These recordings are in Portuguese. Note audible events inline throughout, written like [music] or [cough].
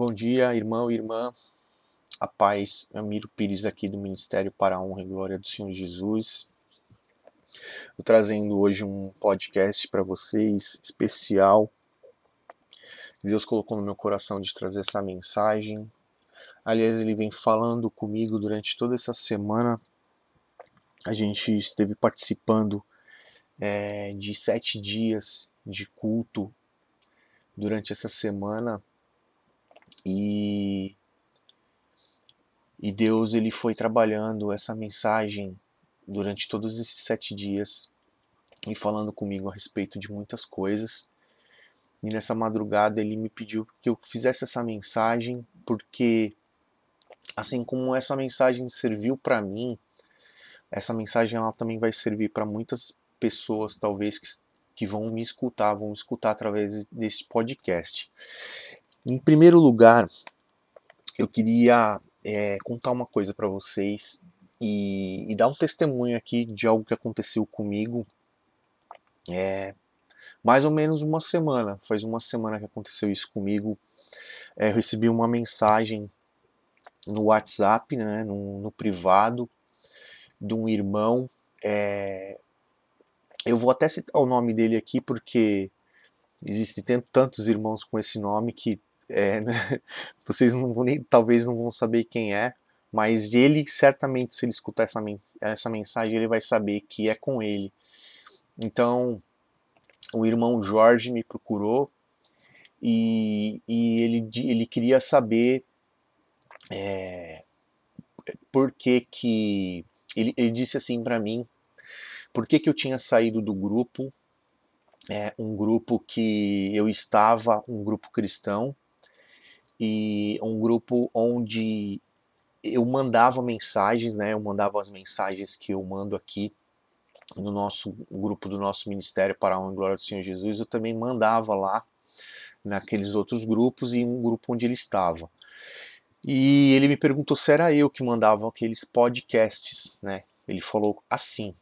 Bom dia, irmão e irmã. A paz, Amiro Pires aqui do Ministério para a Honra e Glória do Senhor Jesus. Estou trazendo hoje um podcast para vocês especial. Deus colocou no meu coração de trazer essa mensagem. Aliás, ele vem falando comigo durante toda essa semana. A gente esteve participando é, de sete dias de culto durante essa semana e e Deus ele foi trabalhando essa mensagem durante todos esses sete dias e falando comigo a respeito de muitas coisas. E nessa madrugada ele me pediu que eu fizesse essa mensagem porque assim como essa mensagem serviu para mim, essa mensagem ela também vai servir para muitas pessoas talvez que, que vão me escutar, vão escutar através desse podcast. Em primeiro lugar, eu queria é, contar uma coisa para vocês e, e, dar um testemunho aqui de algo que aconteceu comigo. É, mais ou menos uma semana, faz uma semana que aconteceu isso comigo. É, eu recebi uma mensagem no WhatsApp, né, no, no privado, de um irmão é, eu vou até citar o nome dele aqui porque existem tantos irmãos com esse nome que é, né, [laughs] vocês não vão nem, talvez não vão saber quem é, mas ele certamente, se ele escutar essa, essa mensagem, ele vai saber que é com ele. Então, o irmão Jorge me procurou e, e ele, ele queria saber é, por que que. Ele, ele disse assim para mim por que, que eu tinha saído do grupo, é, um grupo que eu estava, um grupo cristão, e um grupo onde eu mandava mensagens, né? Eu mandava as mensagens que eu mando aqui no nosso grupo do nosso ministério para a honra e glória do Senhor Jesus, eu também mandava lá naqueles outros grupos e um grupo onde ele estava. E ele me perguntou se era eu que mandava aqueles podcasts, né? Ele falou assim: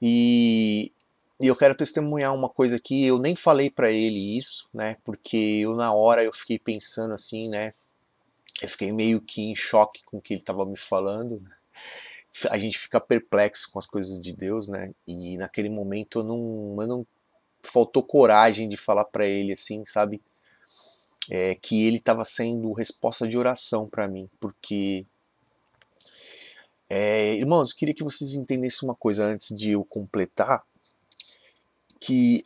e, e eu quero testemunhar uma coisa aqui, eu nem falei para ele isso, né? Porque eu na hora eu fiquei pensando assim, né? Eu fiquei meio que em choque com o que ele estava me falando. A gente fica perplexo com as coisas de Deus, né? E naquele momento eu não, eu não faltou coragem de falar para ele assim, sabe? É, que ele estava sendo resposta de oração para mim, porque é, irmãos, eu queria que vocês entendessem uma coisa antes de eu completar, que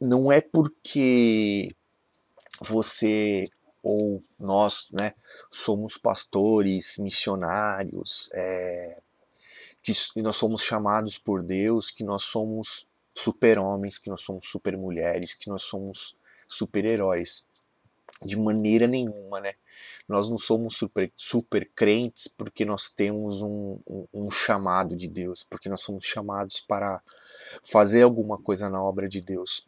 não é porque você ou nós, né, somos pastores, missionários, é, que nós somos chamados por Deus, que nós somos super-homens, que nós somos super-mulheres, que nós somos super-heróis. De maneira nenhuma, né? Nós não somos super, super crentes porque nós temos um, um, um chamado de Deus, porque nós somos chamados para fazer alguma coisa na obra de Deus.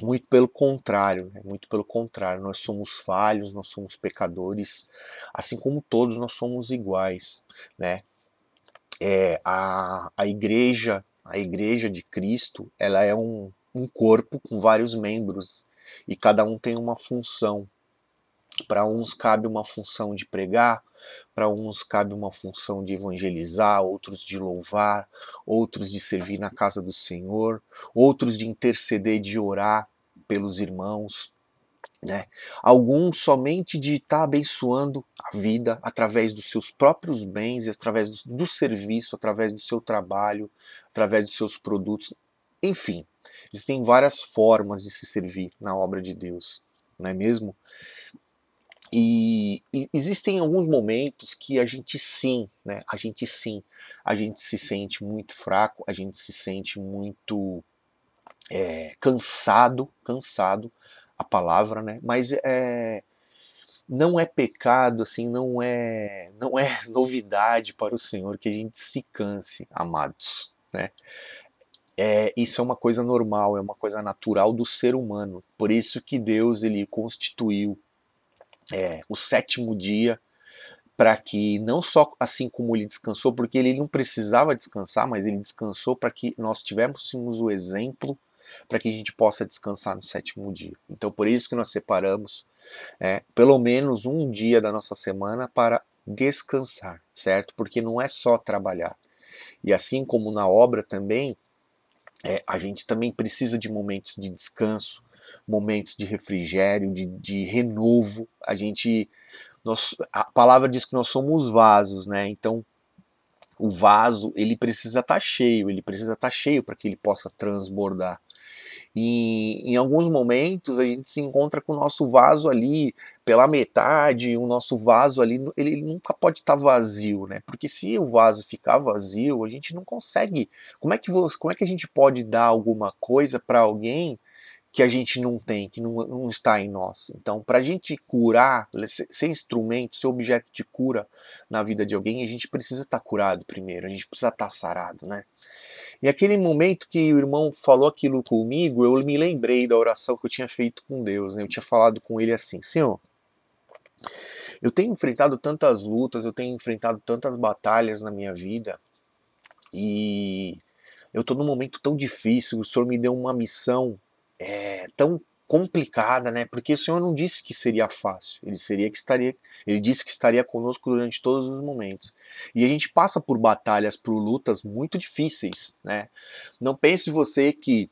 Muito pelo contrário, né? muito pelo contrário, nós somos falhos, nós somos pecadores, assim como todos nós somos iguais, né? É, a, a igreja, a igreja de Cristo, ela é um, um corpo com vários membros e cada um tem uma função. Para uns cabe uma função de pregar, para uns cabe uma função de evangelizar, outros de louvar, outros de servir na casa do Senhor, outros de interceder, de orar pelos irmãos. Né? Alguns somente de estar tá abençoando a vida através dos seus próprios bens, através do, do serviço, através do seu trabalho, através dos seus produtos. Enfim, existem várias formas de se servir na obra de Deus, não é mesmo? E, e, existem alguns momentos que a gente sim, né? A gente sim, a gente se sente muito fraco, a gente se sente muito é, cansado, cansado, a palavra, né? Mas é, não é pecado, assim, não é, não é [laughs] novidade para o Senhor que a gente se canse, amados, né? É, isso é uma coisa normal, é uma coisa natural do ser humano. Por isso que Deus ele constituiu é, o sétimo dia para que não só assim como ele descansou, porque ele não precisava descansar, mas ele descansou para que nós tivéssemos o exemplo para que a gente possa descansar no sétimo dia. Então por isso que nós separamos É, pelo menos um dia da nossa semana para descansar, certo? Porque não é só trabalhar. E assim como na obra também, é, a gente também precisa de momentos de descanso, momentos de refrigério, de, de renovo. A gente, nós, a palavra diz que nós somos vasos, né? Então o vaso ele precisa estar tá cheio, ele precisa estar tá cheio para que ele possa transbordar. E em alguns momentos a gente se encontra com o nosso vaso ali pela metade, o nosso vaso ali, ele nunca pode estar tá vazio, né? Porque se o vaso ficar vazio, a gente não consegue. Como é que, como é que a gente pode dar alguma coisa para alguém que a gente não tem, que não, não está em nós. Então, para a gente curar, ser instrumento, ser objeto de cura na vida de alguém, a gente precisa estar tá curado primeiro, a gente precisa estar tá sarado, né? E aquele momento que o irmão falou aquilo comigo, eu me lembrei da oração que eu tinha feito com Deus, né? Eu tinha falado com ele assim, Senhor, eu tenho enfrentado tantas lutas, eu tenho enfrentado tantas batalhas na minha vida, e eu estou num momento tão difícil, o Senhor me deu uma missão é, tão complicada, né? Porque o Senhor não disse que seria fácil. Ele seria que estaria, ele disse que estaria conosco durante todos os momentos. E a gente passa por batalhas, por lutas muito difíceis, né? Não pense você que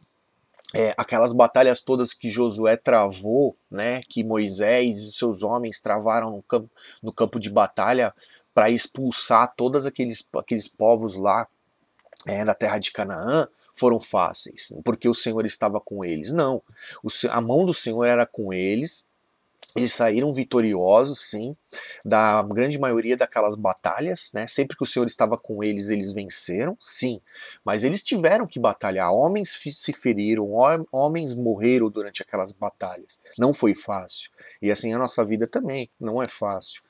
é, aquelas batalhas todas que Josué travou, né? Que Moisés e seus homens travaram no campo, no campo de batalha para expulsar todos aqueles, aqueles povos lá é, da terra de Canaã, foram fáceis, porque o Senhor estava com eles. Não, a mão do Senhor era com eles. Eles saíram vitoriosos, sim, da grande maioria daquelas batalhas, né? Sempre que o Senhor estava com eles, eles venceram, sim. Mas eles tiveram que batalhar. Homens se feriram, homens morreram durante aquelas batalhas. Não foi fácil. E assim a nossa vida também não é fácil.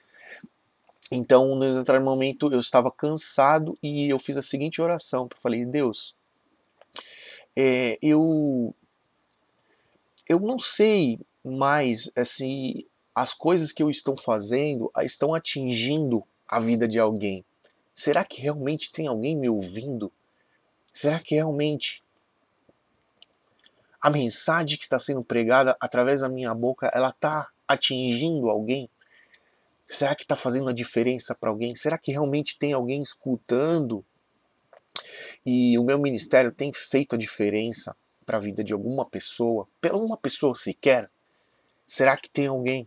Então, no determinado momento, eu estava cansado e eu fiz a seguinte oração. Eu falei, Deus, é, eu eu não sei mais assim as coisas que eu estou fazendo estão atingindo a vida de alguém. Será que realmente tem alguém me ouvindo? Será que realmente a mensagem que está sendo pregada através da minha boca ela está atingindo alguém? Será que está fazendo a diferença para alguém? Será que realmente tem alguém escutando e o meu ministério tem feito a diferença para a vida de alguma pessoa, pela uma pessoa sequer? Será que tem alguém?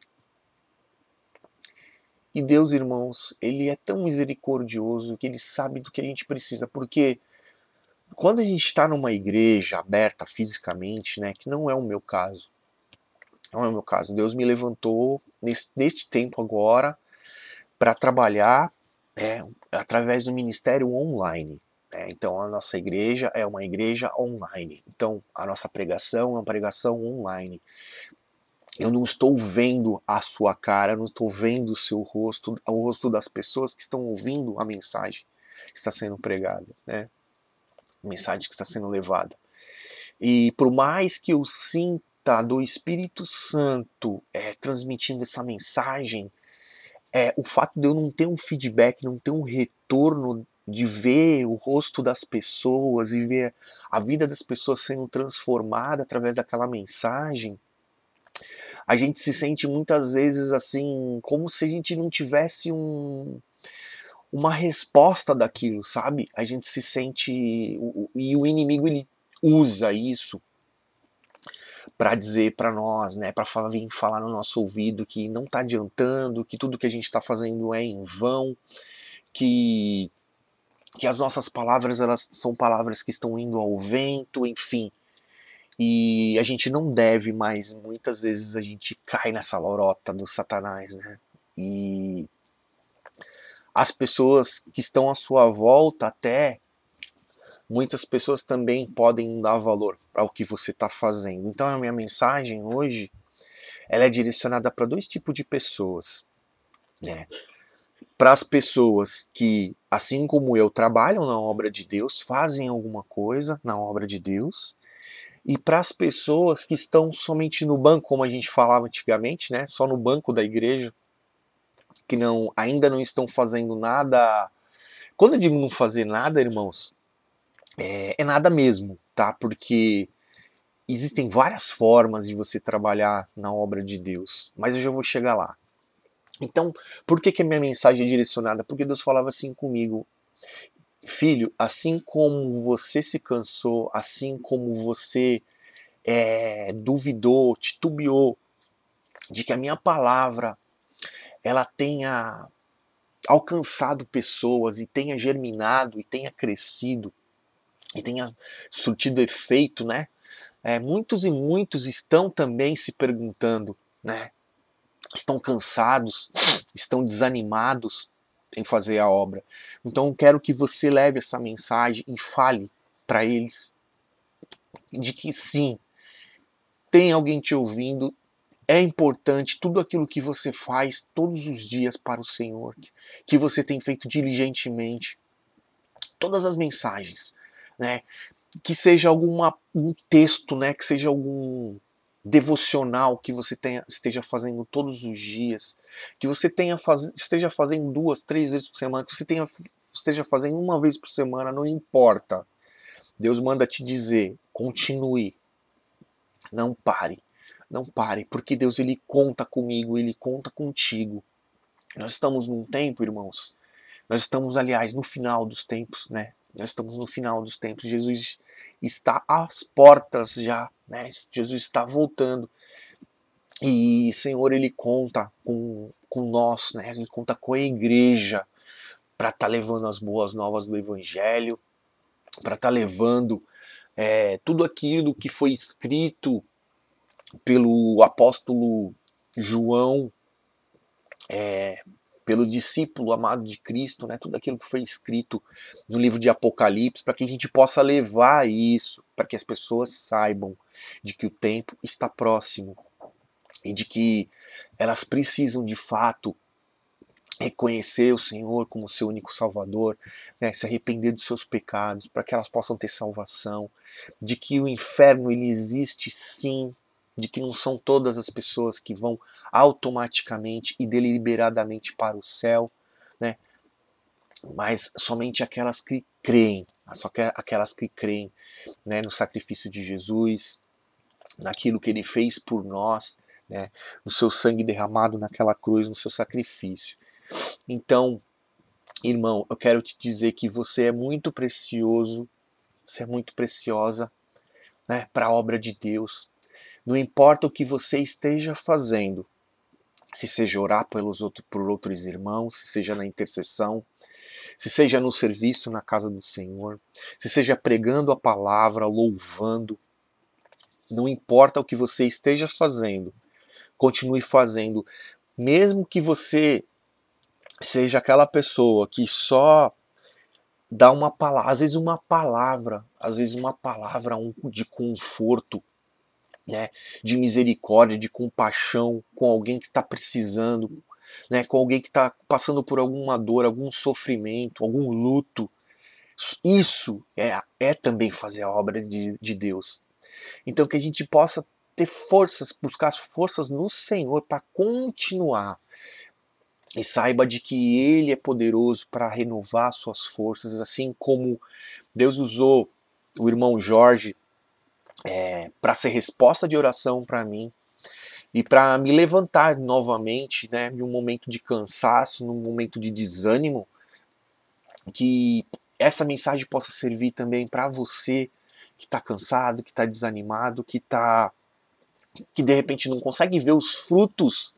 E Deus, irmãos, ele é tão misericordioso que ele sabe do que a gente precisa, porque quando a gente está numa igreja aberta fisicamente, né, que não é o meu caso, não é o meu caso. Deus me levantou nesse, neste tempo agora para trabalhar é, através do ministério online. É, então a nossa igreja é uma igreja online. Então a nossa pregação é uma pregação online. Eu não estou vendo a sua cara, não estou vendo o seu rosto, o rosto das pessoas que estão ouvindo a mensagem que está sendo pregada, né? A mensagem que está sendo levada. E por mais que eu sinta do Espírito Santo é, transmitindo essa mensagem, é, o fato de eu não ter um feedback, não ter um retorno de ver o rosto das pessoas e ver a vida das pessoas sendo transformada através daquela mensagem, a gente se sente muitas vezes assim, como se a gente não tivesse um, uma resposta daquilo, sabe? A gente se sente. E o inimigo ele usa isso para dizer para nós, né, para falar, vir falar no nosso ouvido que não está adiantando, que tudo que a gente está fazendo é em vão, que que as nossas palavras elas são palavras que estão indo ao vento, enfim. E a gente não deve mais, muitas vezes a gente cai nessa lorota do Satanás, né? E as pessoas que estão à sua volta, até muitas pessoas também podem dar valor ao que você está fazendo. Então a minha mensagem hoje ela é direcionada para dois tipos de pessoas, né? para as pessoas que, assim como eu, trabalham na obra de Deus, fazem alguma coisa na obra de Deus, e para as pessoas que estão somente no banco, como a gente falava antigamente, né, só no banco da igreja, que não ainda não estão fazendo nada. Quando eu digo não fazer nada, irmãos, é, é nada mesmo, tá? Porque existem várias formas de você trabalhar na obra de Deus, mas eu já vou chegar lá. Então, por que, que a minha mensagem é direcionada? Porque Deus falava assim comigo: Filho, assim como você se cansou, assim como você é, duvidou, titubeou de que a minha palavra ela tenha alcançado pessoas e tenha germinado e tenha crescido e tenha surtido efeito, né? É, muitos e muitos estão também se perguntando, né? Estão cansados, estão desanimados em fazer a obra. Então quero que você leve essa mensagem e fale para eles de que sim, tem alguém te ouvindo, é importante tudo aquilo que você faz todos os dias para o Senhor, que você tem feito diligentemente, todas as mensagens, né? Que seja alguma um texto, né? Que seja algum devocional que você tenha, esteja fazendo todos os dias, que você tenha faz, esteja fazendo duas, três vezes por semana, que você tenha, esteja fazendo uma vez por semana, não importa. Deus manda te dizer, continue, não pare, não pare, porque Deus ele conta comigo, ele conta contigo. Nós estamos num tempo, irmãos, nós estamos, aliás, no final dos tempos, né? Nós estamos no final dos tempos. Jesus está às portas já, né? Jesus está voltando. E Senhor, Ele conta com, com nós, né? Ele conta com a igreja para estar tá levando as boas novas do Evangelho, para estar tá levando é, tudo aquilo que foi escrito pelo apóstolo João é, pelo discípulo amado de Cristo, né, tudo aquilo que foi escrito no livro de Apocalipse, para que a gente possa levar isso, para que as pessoas saibam de que o tempo está próximo e de que elas precisam de fato reconhecer o Senhor como seu único Salvador, né, se arrepender dos seus pecados, para que elas possam ter salvação, de que o inferno ele existe sim, de que não são todas as pessoas que vão automaticamente e deliberadamente para o céu, né? mas somente aquelas que creem, só aquelas que creem né, no sacrifício de Jesus, naquilo que ele fez por nós, né, no seu sangue derramado naquela cruz, no seu sacrifício. Então, irmão, eu quero te dizer que você é muito precioso, você é muito preciosa né, para a obra de Deus. Não importa o que você esteja fazendo, se seja orar pelos outro, por outros irmãos, se seja na intercessão, se seja no serviço na casa do Senhor, se seja pregando a palavra, louvando, não importa o que você esteja fazendo, continue fazendo, mesmo que você seja aquela pessoa que só dá uma palavra, às vezes uma palavra, às vezes uma palavra de conforto, né, de misericórdia, de compaixão com alguém que está precisando, né, com alguém que está passando por alguma dor, algum sofrimento, algum luto. Isso é, é também fazer a obra de, de Deus. Então que a gente possa ter forças, buscar as forças no Senhor para continuar. E saiba de que Ele é poderoso para renovar suas forças, assim como Deus usou o irmão Jorge é, para ser resposta de oração para mim e para me levantar novamente, né, em um momento de cansaço, num momento de desânimo, que essa mensagem possa servir também para você que está cansado, que está desanimado, que tá que de repente não consegue ver os frutos.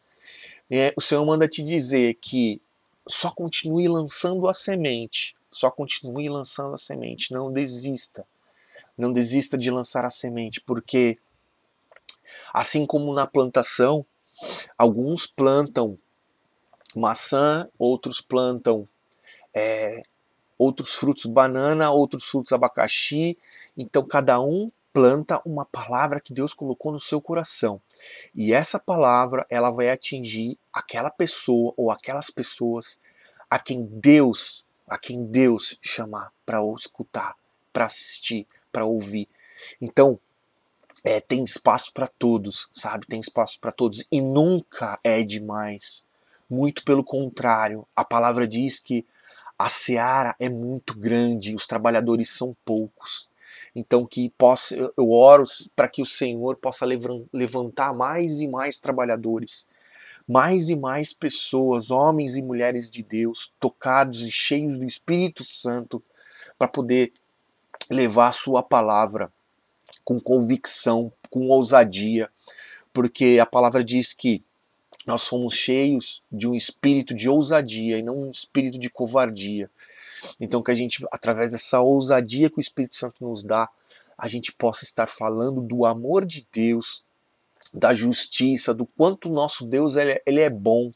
É, o Senhor manda te dizer que só continue lançando a semente, só continue lançando a semente, não desista. Não desista de lançar a semente, porque assim como na plantação, alguns plantam maçã, outros plantam é, outros frutos banana, outros frutos abacaxi. Então cada um planta uma palavra que Deus colocou no seu coração. E essa palavra, ela vai atingir aquela pessoa ou aquelas pessoas a quem Deus, a quem Deus chamar para escutar, para assistir, para ouvir. Então, é, tem espaço para todos, sabe? Tem espaço para todos e nunca é demais. Muito pelo contrário, a palavra diz que a seara é muito grande, os trabalhadores são poucos. Então que possa, eu oro para que o Senhor possa levantar mais e mais trabalhadores, mais e mais pessoas, homens e mulheres de Deus, tocados e cheios do Espírito Santo, para poder levar a sua palavra com convicção, com ousadia, porque a palavra diz que nós somos cheios de um espírito de ousadia e não um espírito de covardia. Então que a gente, através dessa ousadia que o Espírito Santo nos dá, a gente possa estar falando do amor de Deus, da justiça, do quanto o nosso Deus ele, é, ele é bom,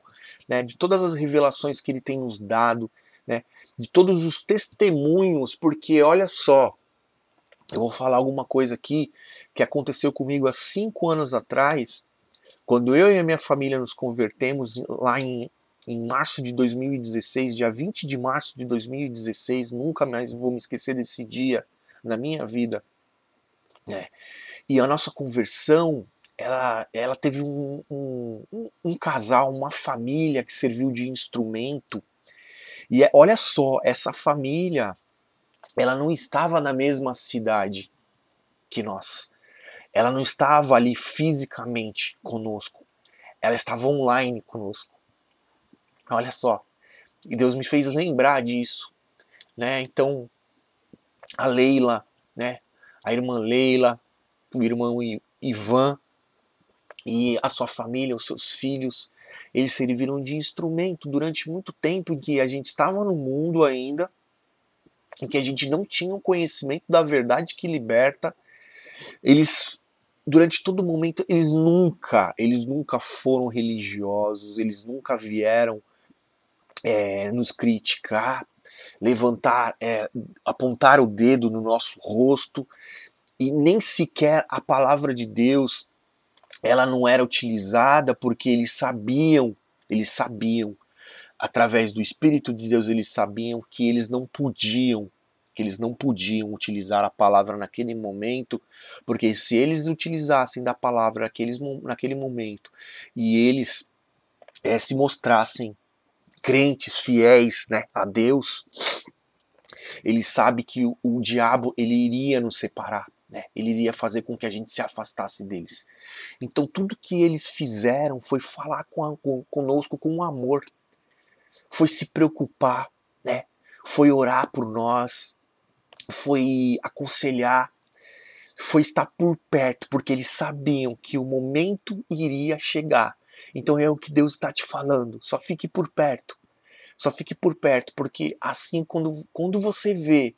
né? de todas as revelações que ele tem nos dado, né? de todos os testemunhos, porque olha só, eu vou falar alguma coisa aqui que aconteceu comigo há cinco anos atrás, quando eu e a minha família nos convertemos lá em, em março de 2016, dia 20 de março de 2016, nunca mais vou me esquecer desse dia na minha vida. É. E a nossa conversão, ela, ela teve um, um, um, casal, uma família que serviu de instrumento. E é, olha só, essa família ela não estava na mesma cidade que nós. Ela não estava ali fisicamente conosco. Ela estava online conosco. Olha só. E Deus me fez lembrar disso, né? Então, a Leila, né? A irmã Leila, o irmão Ivan e a sua família, os seus filhos, eles serviram de instrumento durante muito tempo em que a gente estava no mundo ainda, em que a gente não tinha o conhecimento da verdade que liberta, eles durante todo momento eles nunca, eles nunca foram religiosos, eles nunca vieram é, nos criticar, levantar, é, apontar o dedo no nosso rosto e nem sequer a palavra de Deus ela não era utilizada porque eles sabiam, eles sabiam através do Espírito de Deus, eles sabiam que eles não podiam, que eles não podiam utilizar a palavra naquele momento, porque se eles utilizassem da palavra naqueles, naquele momento e eles é, se mostrassem crentes fiéis né, a Deus, ele sabe que o, o diabo ele iria nos separar, né? ele iria fazer com que a gente se afastasse deles. Então tudo que eles fizeram foi falar com a, com, conosco com amor, foi se preocupar, né? Foi orar por nós, foi aconselhar, foi estar por perto, porque eles sabiam que o momento iria chegar. Então é o que Deus está te falando. Só fique por perto. Só fique por perto, porque assim quando, quando você vê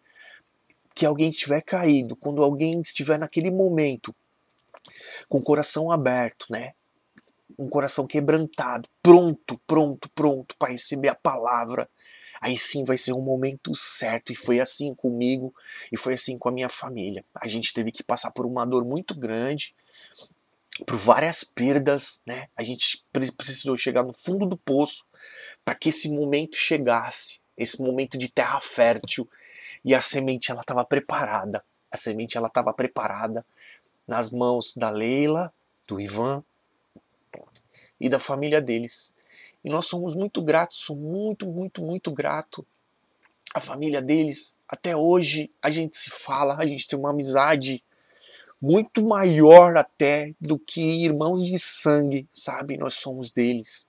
que alguém estiver caído, quando alguém estiver naquele momento com o coração aberto, né? um coração quebrantado, pronto, pronto, pronto para receber a palavra, aí sim vai ser um momento certo. E foi assim comigo e foi assim com a minha família. A gente teve que passar por uma dor muito grande, por várias perdas, né? A gente precisou chegar no fundo do poço para que esse momento chegasse, esse momento de terra fértil e a semente ela estava preparada. A semente ela estava preparada nas mãos da Leila, do Ivan e da família deles. E nós somos muito gratos, sou muito, muito, muito grato à família deles. Até hoje a gente se fala, a gente tem uma amizade muito maior até do que irmãos de sangue, sabe? Nós somos deles.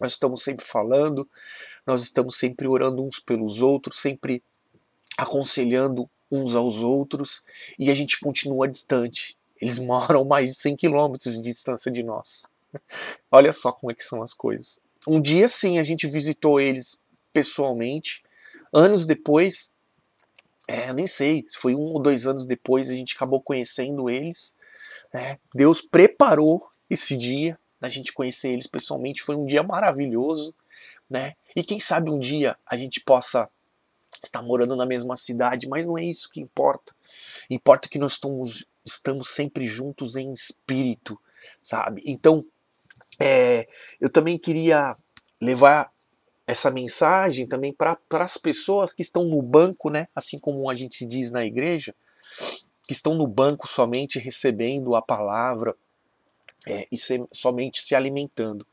Nós estamos sempre falando, nós estamos sempre orando uns pelos outros, sempre aconselhando uns aos outros e a gente continua distante. Eles [laughs] moram mais de 100 quilômetros de distância de nós. Olha só como é que são as coisas. Um dia sim a gente visitou eles pessoalmente. Anos depois, é, nem sei, se foi um ou dois anos depois, a gente acabou conhecendo eles. Né? Deus preparou esse dia da gente conhecer eles pessoalmente. Foi um dia maravilhoso, né? E quem sabe um dia a gente possa estar morando na mesma cidade, mas não é isso que importa. Importa que nós estamos, estamos sempre juntos em espírito, sabe? Então, é, eu também queria levar essa mensagem também para as pessoas que estão no banco, né? Assim como a gente diz na igreja, que estão no banco somente recebendo a palavra é, e se, somente se alimentando.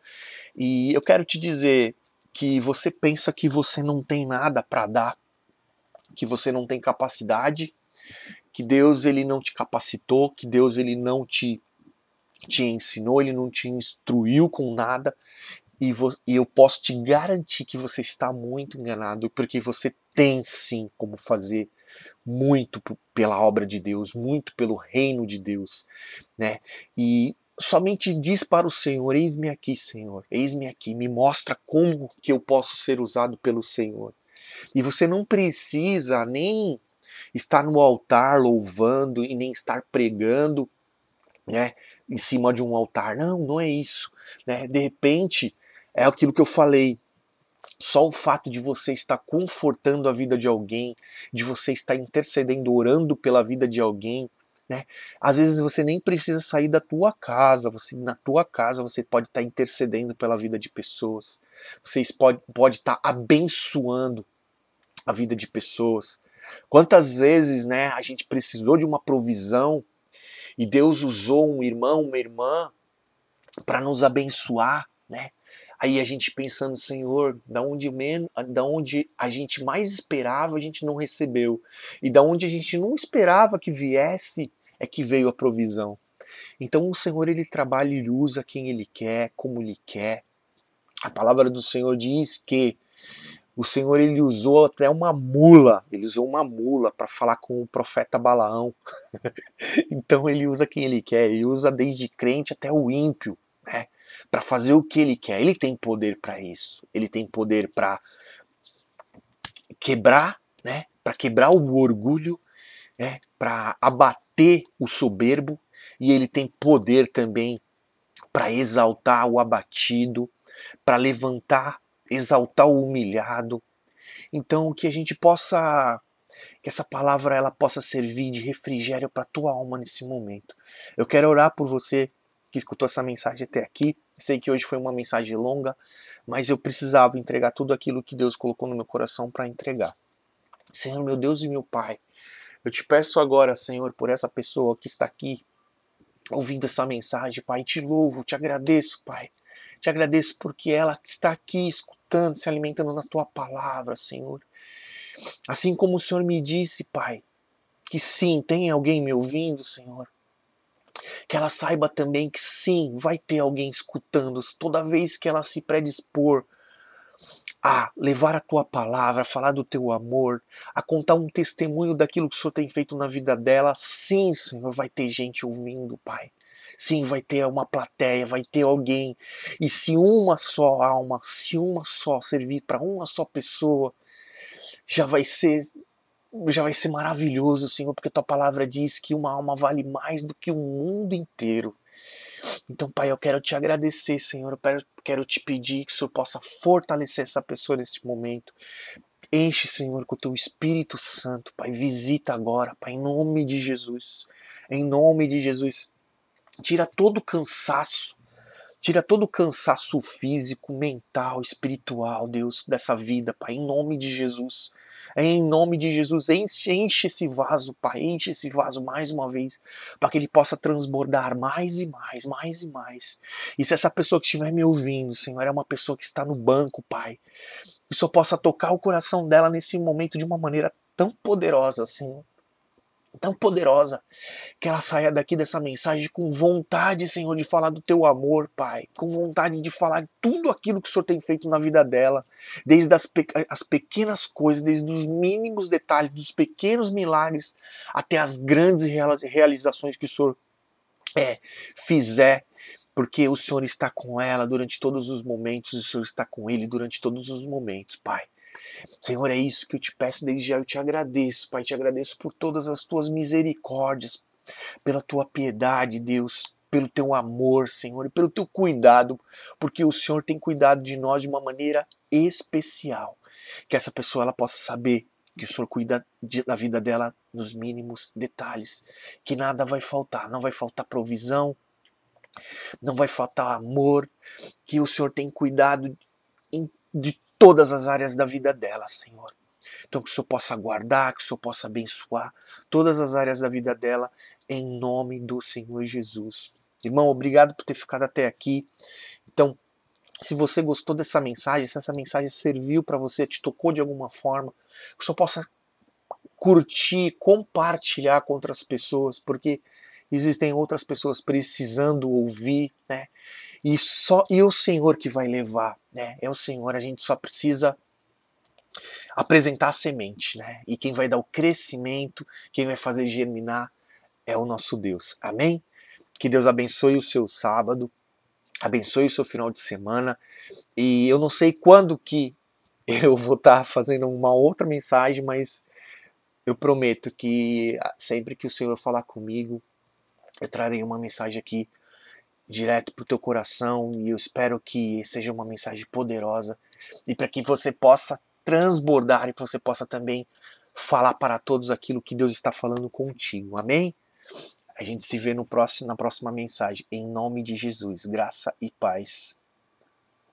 E eu quero te dizer que você pensa que você não tem nada para dar, que você não tem capacidade, que Deus ele não te capacitou, que Deus ele não te te ensinou, ele não te instruiu com nada, e, e, eu posso te garantir que você está muito enganado, porque você tem sim como fazer muito pela obra de Deus, muito pelo reino de Deus, né? E somente diz para o Senhor: Eis-me aqui, Senhor, eis-me aqui, me mostra como que eu posso ser usado pelo Senhor. E você não precisa nem estar no altar louvando e nem estar pregando, né, em cima de um altar. Não, não é isso, né? De repente, é aquilo que eu falei. Só o fato de você estar confortando a vida de alguém, de você estar intercedendo, orando pela vida de alguém, né? Às vezes você nem precisa sair da tua casa, você na tua casa você pode estar intercedendo pela vida de pessoas. Você pode, pode estar abençoando a vida de pessoas. Quantas vezes, né, a gente precisou de uma provisão e Deus usou um irmão, uma irmã para nos abençoar, né? Aí a gente pensando, Senhor, da onde, menos, da onde a gente mais esperava, a gente não recebeu. E da onde a gente não esperava que viesse, é que veio a provisão. Então o Senhor ele trabalha e usa quem ele quer, como ele quer. A palavra do Senhor diz que o Senhor ele usou até uma mula, ele usou uma mula para falar com o profeta Balaão. [laughs] então ele usa quem ele quer, ele usa desde crente até o ímpio, né? Para fazer o que ele quer. Ele tem poder para isso. Ele tem poder para quebrar, né? Para quebrar o orgulho, né? Para abater o soberbo e ele tem poder também para exaltar o abatido, para levantar exaltar o humilhado. Então que a gente possa que essa palavra ela possa servir de refrigério para tua alma nesse momento. Eu quero orar por você que escutou essa mensagem até aqui. Sei que hoje foi uma mensagem longa, mas eu precisava entregar tudo aquilo que Deus colocou no meu coração para entregar. Senhor, meu Deus e meu Pai, eu te peço agora, Senhor, por essa pessoa que está aqui ouvindo essa mensagem, Pai. Te louvo, te agradeço, Pai. Te agradeço porque ela está aqui escutando, se alimentando na tua palavra, Senhor. Assim como o Senhor me disse, Pai, que sim, tem alguém me ouvindo, Senhor. Que ela saiba também que sim, vai ter alguém escutando toda vez que ela se predispor a levar a tua palavra, a falar do teu amor, a contar um testemunho daquilo que o Senhor tem feito na vida dela. Sim, Senhor, vai ter gente ouvindo, Pai. Sim, vai ter uma plateia, vai ter alguém. E se uma só alma, se uma só servir para uma só pessoa, já vai ser já vai ser maravilhoso, Senhor, porque tua palavra diz que uma alma vale mais do que o mundo inteiro. Então, Pai, eu quero te agradecer, Senhor. Eu quero te pedir que o Senhor possa fortalecer essa pessoa nesse momento. Enche, Senhor, com o teu Espírito Santo, Pai. Visita agora, Pai, em nome de Jesus. Em nome de Jesus. Tira todo o cansaço, tira todo o cansaço físico, mental, espiritual, Deus, dessa vida, Pai, em nome de Jesus. Em nome de Jesus, enche, enche esse vaso, Pai, enche esse vaso mais uma vez, para que ele possa transbordar mais e mais, mais e mais. E se essa pessoa que estiver me ouvindo, Senhor, é uma pessoa que está no banco, Pai, que só possa tocar o coração dela nesse momento de uma maneira tão poderosa, Senhor tão poderosa, que ela saia daqui dessa mensagem com vontade, Senhor, de falar do teu amor, Pai, com vontade de falar tudo aquilo que o Senhor tem feito na vida dela, desde as, pe as pequenas coisas, desde os mínimos detalhes, dos pequenos milagres, até as grandes realizações que o Senhor é, fizer porque o Senhor está com ela durante todos os momentos, o Senhor está com ele durante todos os momentos, Pai. Senhor, é isso que eu te peço desde já. Eu te agradeço, Pai. Te agradeço por todas as tuas misericórdias, pela tua piedade, Deus, pelo teu amor, Senhor, e pelo teu cuidado, porque o Senhor tem cuidado de nós de uma maneira especial. Que essa pessoa ela possa saber que o Senhor cuida de, da vida dela nos mínimos detalhes, que nada vai faltar, não vai faltar provisão, não vai faltar amor, que o Senhor tem cuidado de todas as áreas da vida dela, Senhor. Então que o Senhor possa guardar, que o Senhor possa abençoar todas as áreas da vida dela, em nome do Senhor Jesus. Irmão, obrigado por ter ficado até aqui. Então, se você gostou dessa mensagem, se essa mensagem serviu para você, te tocou de alguma forma, que o Senhor possa curtir, compartilhar com outras pessoas, porque existem outras pessoas precisando ouvir, né? E só e o Senhor que vai levar, né? É o Senhor, a gente só precisa apresentar a semente, né? E quem vai dar o crescimento, quem vai fazer germinar é o nosso Deus. Amém? Que Deus abençoe o seu sábado, abençoe o seu final de semana. E eu não sei quando que [laughs] eu vou estar fazendo uma outra mensagem, mas eu prometo que sempre que o Senhor falar comigo, eu trarei uma mensagem aqui direto para o teu coração e eu espero que seja uma mensagem poderosa e para que você possa transbordar e que você possa também falar para todos aquilo que Deus está falando contigo. Amém? A gente se vê no próximo, na próxima mensagem. Em nome de Jesus. Graça e paz.